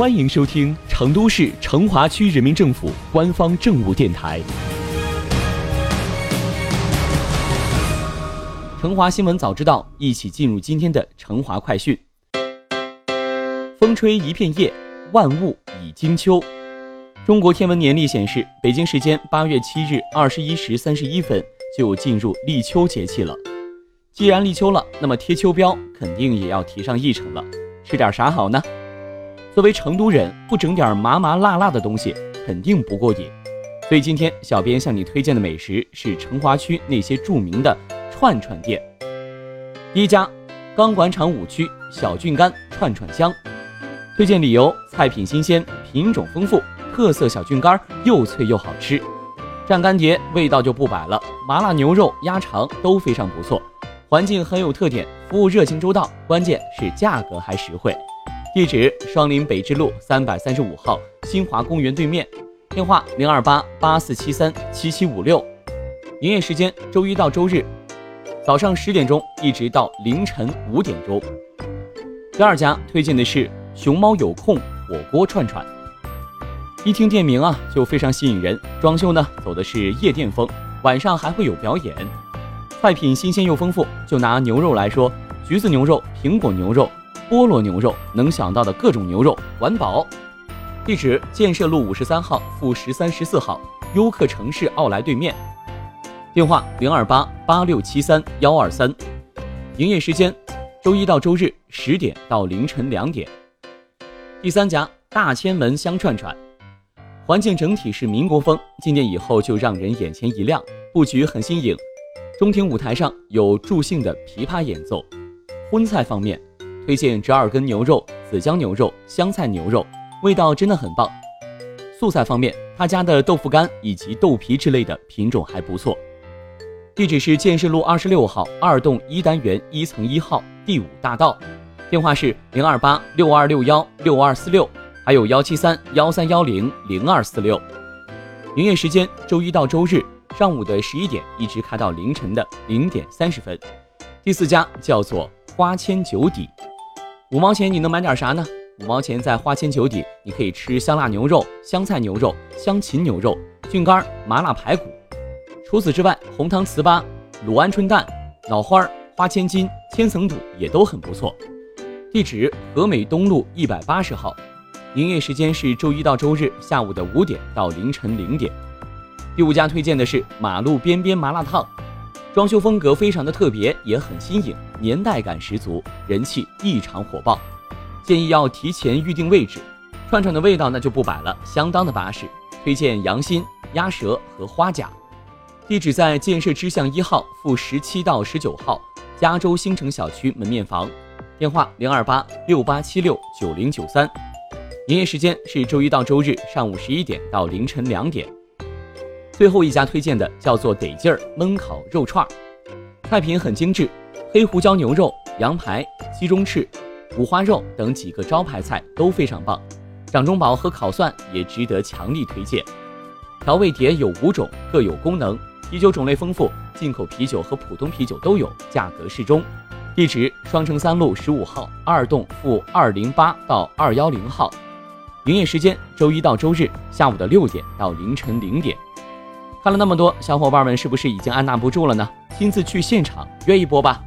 欢迎收听成都市成华区人民政府官方政务电台《成华新闻早知道》，一起进入今天的成华快讯。风吹一片叶，万物已惊秋。中国天文年历显示，北京时间八月七日二十一时三十一分就进入立秋节气了。既然立秋了，那么贴秋膘肯定也要提上议程了。吃点啥好呢？作为成都人，不整点麻麻辣辣的东西肯定不过瘾。所以今天小编向你推荐的美食是成华区那些著名的串串店。第一家，钢管厂五区小郡干串串香。推荐理由：菜品新鲜，品种丰富，特色小郡干又脆又好吃。蘸干碟味道就不摆了，麻辣牛肉、鸭肠都非常不错。环境很有特点，服务热情周到，关键是价格还实惠。地址：双林北支路三百三十五号新华公园对面。电话：零二八八四七三七七五六。营业时间：周一到周日，早上十点钟一直到凌晨五点钟。第二家推荐的是熊猫有空火锅串串。一听店名啊，就非常吸引人。装修呢，走的是夜店风，晚上还会有表演。菜品新鲜又丰富，就拿牛肉来说，橘子牛肉、苹果牛肉、菠萝牛肉，能想到的各种牛肉，管饱。地址：建设路五十三号负十三十四号优客城市奥莱对面。电话：零二八八六七三幺二三。营业时间：周一到周日十点到凌晨两点。第三家大千门香串串，环境整体是民国风，进店以后就让人眼前一亮，布局很新颖。中庭舞台上有助兴的琵琶演奏。荤菜方面，推荐折耳根牛肉、子姜牛肉、香菜牛肉，味道真的很棒。素菜方面，他家的豆腐干以及豆皮之类的品种还不错。地址是建设路二十六号二栋一单元一层一号第五大道，电话是零二八六二六幺六二四六，还有幺七三幺三幺零零二四六。营业时间周一到周日。上午的十一点一直开到凌晨的零点三十分。第四家叫做花千酒底，五毛钱你能买点啥呢？五毛钱在花千酒底，你可以吃香辣牛肉、香菜牛肉、香芹牛肉、菌干、麻辣排骨。除此之外，红糖糍粑、卤鹌鹑蛋、脑花、花千金、千层肚也都很不错。地址：和美东路一百八十号，营业时间是周一到周日下午的五点到凌晨零点。第五家推荐的是马路边边麻辣烫，装修风格非常的特别，也很新颖，年代感十足，人气异常火爆。建议要提前预定位置。串串的味道那就不摆了，相当的巴适。推荐羊心、鸭舌和花甲。地址在建设支巷一号负十七到十九号加州新城小区门面房。电话零二八六八七六九零九三。营业时间是周一到周日上午十一点到凌晨两点。最后一家推荐的叫做得劲儿焖烤肉串儿，菜品很精致，黑胡椒牛肉、羊排、鸡中翅、五花肉等几个招牌菜都非常棒。掌中宝和烤蒜也值得强力推荐。调味碟有五种，各有功能。啤酒种类丰富，进口啤酒和普通啤酒都有，价格适中。地址：双城三路十五号二栋负二零八到二幺零号。营业时间：周一到周日下午的六点到凌晨零点。看了那么多，小伙伴们是不是已经按捺不住了呢？亲自去现场约一波吧！